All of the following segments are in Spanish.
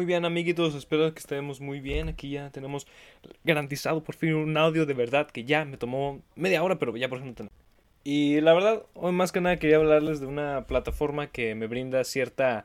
Muy bien, amiguitos, espero que estemos muy bien. Aquí ya tenemos garantizado por fin un audio de verdad que ya me tomó media hora, pero ya por fin. Y la verdad, hoy más que nada quería hablarles de una plataforma que me brinda cierta,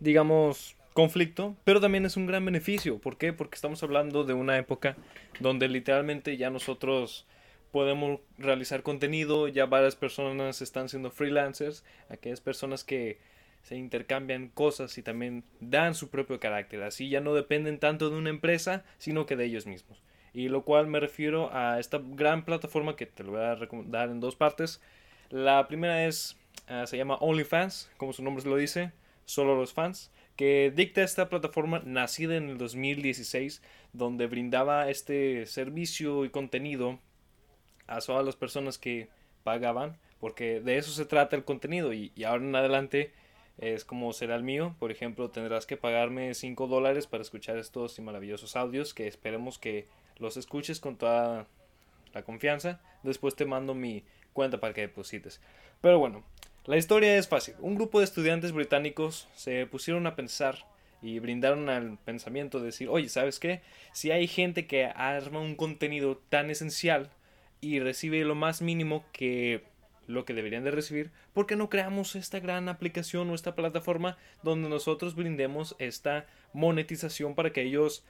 digamos, conflicto, pero también es un gran beneficio. ¿Por qué? Porque estamos hablando de una época donde literalmente ya nosotros podemos realizar contenido, ya varias personas están siendo freelancers, aquellas personas que se intercambian cosas y también dan su propio carácter. Así ya no dependen tanto de una empresa, sino que de ellos mismos. Y lo cual me refiero a esta gran plataforma que te lo voy a recomendar en dos partes. La primera es, ah, se llama OnlyFans, como su nombre lo dice, solo los fans, que dicta esta plataforma nacida en el 2016, donde brindaba este servicio y contenido a todas las personas que pagaban, porque de eso se trata el contenido y, y ahora en adelante es como será el mío. Por ejemplo, tendrás que pagarme 5 dólares para escuchar estos maravillosos audios que esperemos que los escuches con toda la confianza. Después te mando mi cuenta para que deposites. Pero bueno, la historia es fácil. Un grupo de estudiantes británicos se pusieron a pensar y brindaron al pensamiento de decir, oye, ¿sabes qué? Si hay gente que arma un contenido tan esencial y recibe lo más mínimo que lo que deberían de recibir, ¿por qué no creamos esta gran aplicación o esta plataforma donde nosotros brindemos esta monetización para que ellos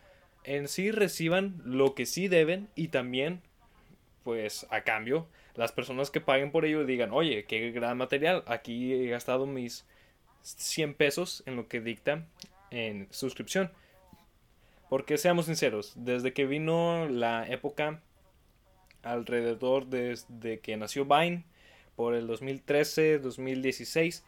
en sí reciban lo que sí deben y también, pues a cambio, las personas que paguen por ello digan, oye, qué gran material, aquí he gastado mis 100 pesos en lo que dicta en suscripción. Porque seamos sinceros, desde que vino la época alrededor desde que nació Vine, por el 2013, 2016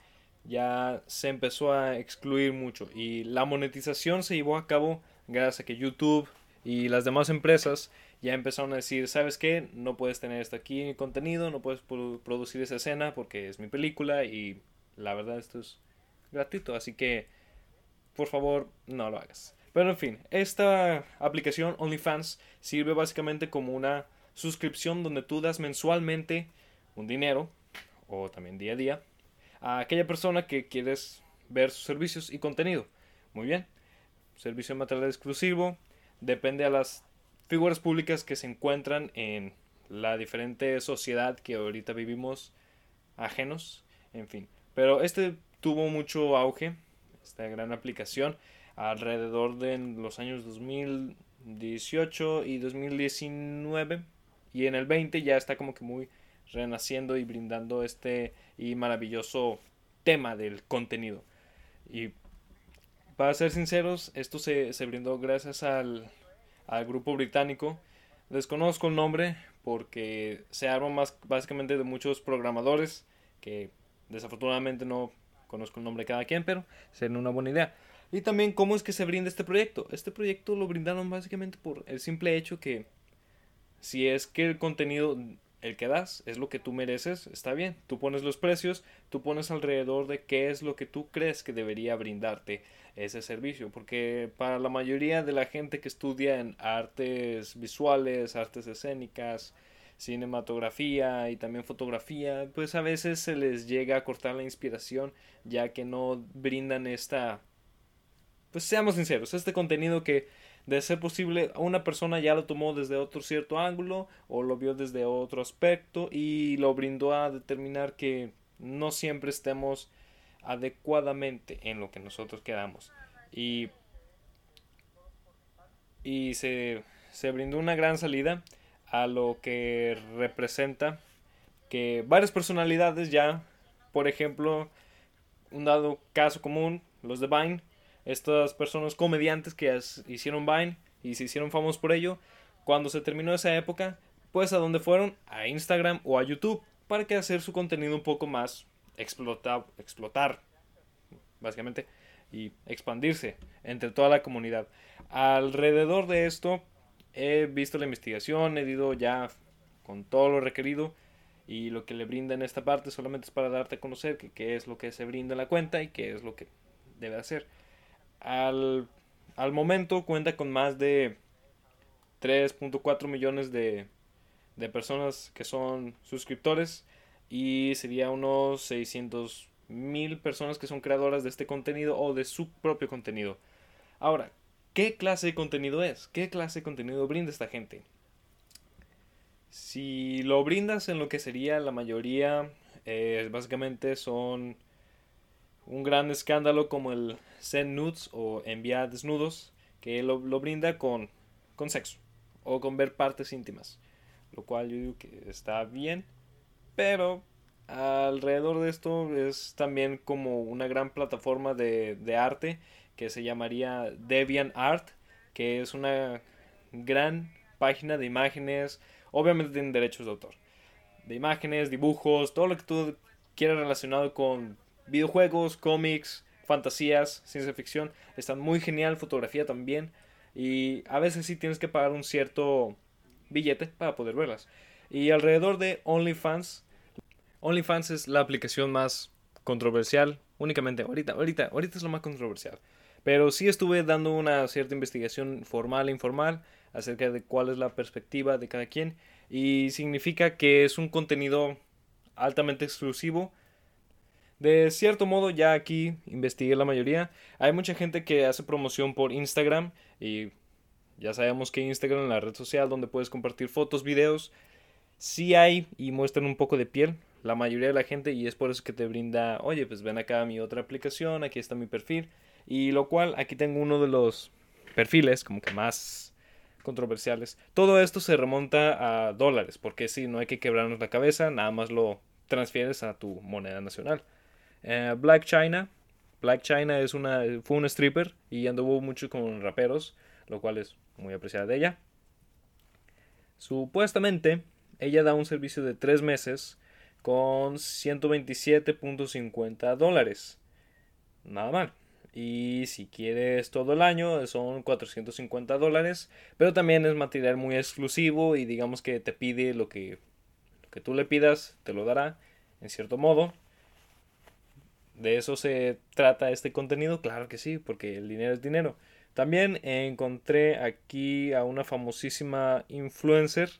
ya se empezó a excluir mucho y la monetización se llevó a cabo gracias a que YouTube y las demás empresas ya empezaron a decir, ¿sabes qué? No puedes tener esto aquí en contenido, no puedes producir esa escena porque es mi película y la verdad esto es gratuito, así que por favor no lo hagas. Pero en fin, esta aplicación OnlyFans sirve básicamente como una suscripción donde tú das mensualmente un dinero o también día a día a aquella persona que quieres ver sus servicios y contenido. Muy bien. Servicio de material exclusivo. Depende a las figuras públicas que se encuentran en la diferente sociedad que ahorita vivimos ajenos. En fin. Pero este tuvo mucho auge. Esta gran aplicación. Alrededor de los años 2018 y 2019. Y en el 20 ya está como que muy renaciendo y brindando este y maravilloso tema del contenido. Y para ser sinceros, esto se, brindó gracias al, grupo británico. Desconozco el nombre porque se arma más básicamente de muchos programadores que desafortunadamente no conozco el nombre de cada quien, pero sería una buena idea. Y también cómo es que se brinda este proyecto. Este proyecto lo brindaron básicamente por el simple hecho que si es que el contenido el que das es lo que tú mereces, está bien. Tú pones los precios, tú pones alrededor de qué es lo que tú crees que debería brindarte ese servicio. Porque para la mayoría de la gente que estudia en artes visuales, artes escénicas, cinematografía y también fotografía, pues a veces se les llega a cortar la inspiración ya que no brindan esta... Pues seamos sinceros, este contenido que de ser posible, una persona ya lo tomó desde otro cierto ángulo o lo vio desde otro aspecto y lo brindó a determinar que no siempre estemos adecuadamente en lo que nosotros queramos. Y, y se, se brindó una gran salida a lo que representa que varias personalidades ya, por ejemplo, un dado caso común, los de Vine, estas personas comediantes que hicieron Vine y se hicieron famosos por ello, cuando se terminó esa época, pues a dónde fueron? A Instagram o a YouTube, para que hacer su contenido un poco más explotar, explotar, básicamente, y expandirse entre toda la comunidad. Alrededor de esto, he visto la investigación, he ido ya con todo lo requerido y lo que le brinda en esta parte solamente es para darte a conocer qué es lo que se brinda en la cuenta y qué es lo que debe hacer. Al, momento cuenta con más de 3.4 millones de, de personas que son suscriptores y sería unos 600 mil personas que son creadoras de este contenido o de su propio contenido. Ahora, ¿qué clase de contenido es? ¿Qué clase de contenido brinda esta gente? Si lo brindas en lo que sería la mayoría, eh, básicamente son un gran escándalo como el send nudes o enviar desnudos, que lo, lo brinda con, con sexo o con ver partes íntimas, lo cual yo digo que está bien, pero alrededor de esto es también como una gran plataforma de, de arte que se llamaría Deviant Art, que es una gran página de imágenes, obviamente tienen derechos de autor, de imágenes, dibujos, todo lo que tú quieras relacionado con videojuegos, cómics, fantasías, ciencia ficción, están muy genial, fotografía también, y a veces sí tienes que pagar un cierto billete para poder verlas. Y alrededor de OnlyFans, OnlyFans es la aplicación más controversial, únicamente ahorita, ahorita, ahorita es lo más controversial. Pero sí estuve dando una cierta investigación formal e informal acerca de cuál es la perspectiva de cada quien y significa que es un contenido altamente exclusivo. De cierto modo, ya aquí investigué la mayoría. Hay mucha gente que hace promoción por Instagram y ya sabemos que Instagram es la red social donde puedes compartir fotos, videos. Sí hay y muestran un poco de piel, la mayoría de la gente y es por eso que te brinda, oye, pues ven acá mi otra aplicación, aquí está mi perfil. Y lo cual, aquí tengo uno de los perfiles como que más controversiales. Todo esto se remonta a dólares, porque si no hay que quebrarnos la cabeza, nada más lo transfieres a tu moneda nacional. Eh, Black China. Black China es una, fue un stripper y anduvo mucho con raperos, lo cual es muy apreciada de ella. Supuestamente, ella da un servicio de 3 meses con 127.50 dólares. Nada mal. Y si quieres todo el año son 450 dólares. Pero también es material muy exclusivo y digamos que te pide lo que, lo que tú le pidas, te lo dará en cierto modo. ¿De eso se trata este contenido? Claro que sí, porque el dinero es dinero. También encontré aquí a una famosísima influencer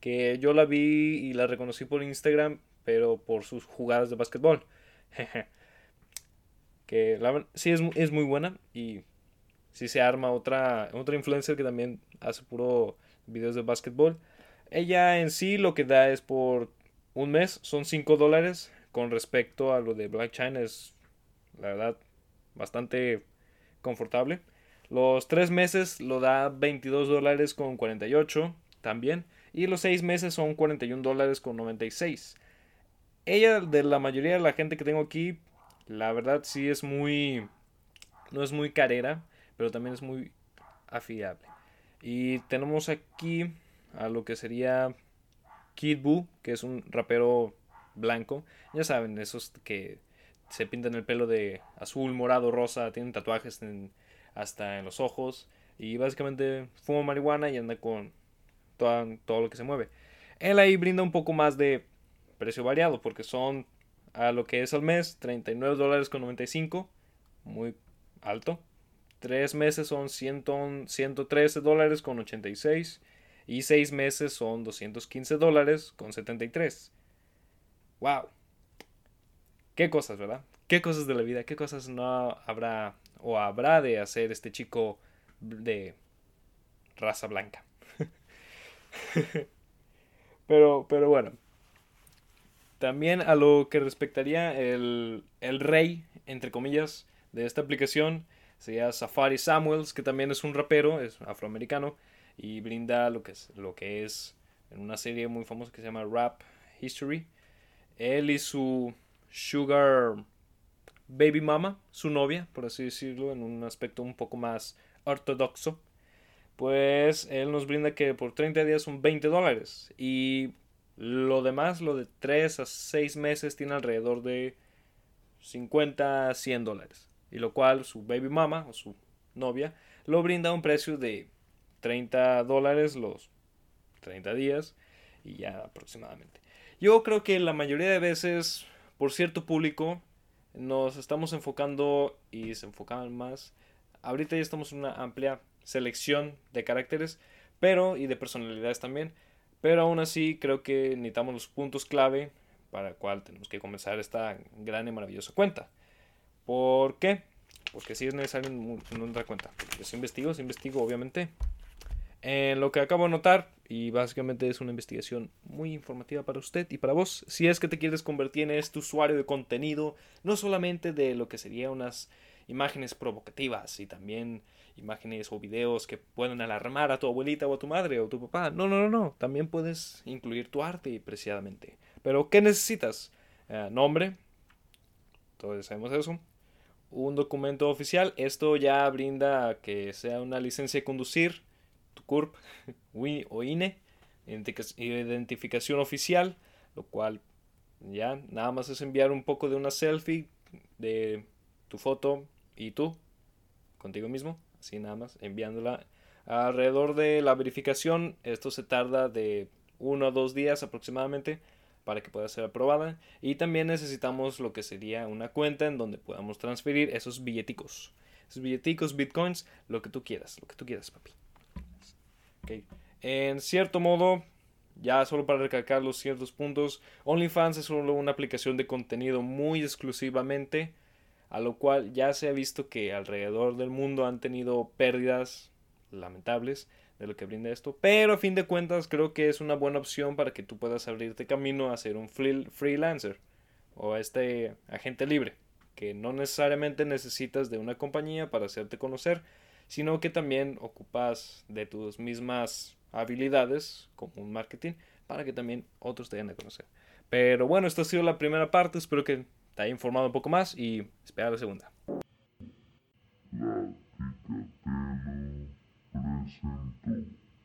que yo la vi y la reconocí por Instagram, pero por sus jugadas de básquetbol. que la, sí es, es, muy buena y si se arma otra, otra influencer que también hace puro videos de básquetbol. Ella en sí lo que da es por un mes, son 5 dólares. Con respecto a lo de Black China es la verdad bastante confortable. Los 3 meses lo da 22 dólares con 48 también. Y los 6 meses son 41 dólares con 96. Ella, de la mayoría de la gente que tengo aquí, la verdad sí es muy... No es muy carera, pero también es muy afiable. Y tenemos aquí a lo que sería Kid Buu, que es un rapero blanco. Ya saben, esos que se pintan el pelo de azul, morado, rosa, tienen tatuajes hasta en los ojos. Y básicamente fuma marihuana y anda con todo, lo que se mueve. Él ahí brinda un poco más de precio variado, porque son a lo que es al mes, 39 dólares con 95, muy alto. Tres meses son 100, 113 dólares con 86 y seis meses son 215 dólares con 73. ¡Wow! ¿Qué cosas, verdad? ¿Qué cosas de la vida? ¿Qué cosas no habrá o habrá de hacer este chico de raza blanca? pero, pero bueno, también a lo que respectaría el, el rey, entre comillas, de esta aplicación, sería Safari Samuels, que también es un rapero, es afroamericano, y brinda lo que es, lo que es en una serie muy famosa que se llama Rap History. Él y su Sugar Baby Mama, su novia, por así decirlo, en un aspecto un poco más ortodoxo, pues él nos brinda que por 30 días son 20 dólares. Y lo demás, lo de 3 a 6 meses, tiene alrededor de 50 a 100 dólares. Y lo cual su baby mama o su novia lo brinda a un precio de 30 dólares los 30 días y ya aproximadamente. Yo creo que la mayoría de veces, por cierto público, nos estamos enfocando y se enfocaban más. Ahorita ya estamos en una amplia selección de caracteres, pero y de personalidades también pero aún así creo que necesitamos los puntos clave para el cual tenemos que comenzar esta gran y maravillosa cuenta. ¿Por qué? porque si es necesario en otra cuenta. Yo sí investigo, sí investigo, obviamente. En lo que acabo de notar, y básicamente es una investigación muy informativa para usted y para vos, si es que te quieres convertir en este usuario de contenido, no solamente de lo que serían unas imágenes provocativas y también imágenes o videos que puedan alarmar a tu abuelita o a tu madre o tu papá. No, no, no, no. También puedes incluir tu arte preciadamente. Pero, ¿qué necesitas? Eh, nombre. Todos sabemos eso. Un documento oficial. Esto ya brinda que sea una licencia de conducir, CURP o INE, identificación oficial, lo cual ya nada más es enviar un poco de una selfie de tu foto y tú contigo mismo así nada más, enviándola. Alrededor de la verificación, esto se tarda de uno o dos días aproximadamente para que pueda ser aprobada. Y también necesitamos lo que sería una cuenta en donde podamos transferir esos billeticos. Esos billeticos, bitcoins, lo que tú quieras, lo que tú quieras, papi. En cierto modo, ya solo para recalcar los ciertos puntos, OnlyFans es solo una aplicación de contenido muy exclusivamente a lo cual ya se ha visto que alrededor del mundo han tenido pérdidas lamentables de lo que brinda esto, pero a fin de cuentas creo que es una buena opción para que tú puedas abrirte camino a ser un freelancer o este agente libre, que no necesariamente necesitas de una compañía para hacerte conocer, sino que también ocupas de tus mismas habilidades como un marketing para que también otros te den a conocer. Pero bueno, esta ha sido la primera parte, espero que te haya informado un poco más y espera la segunda.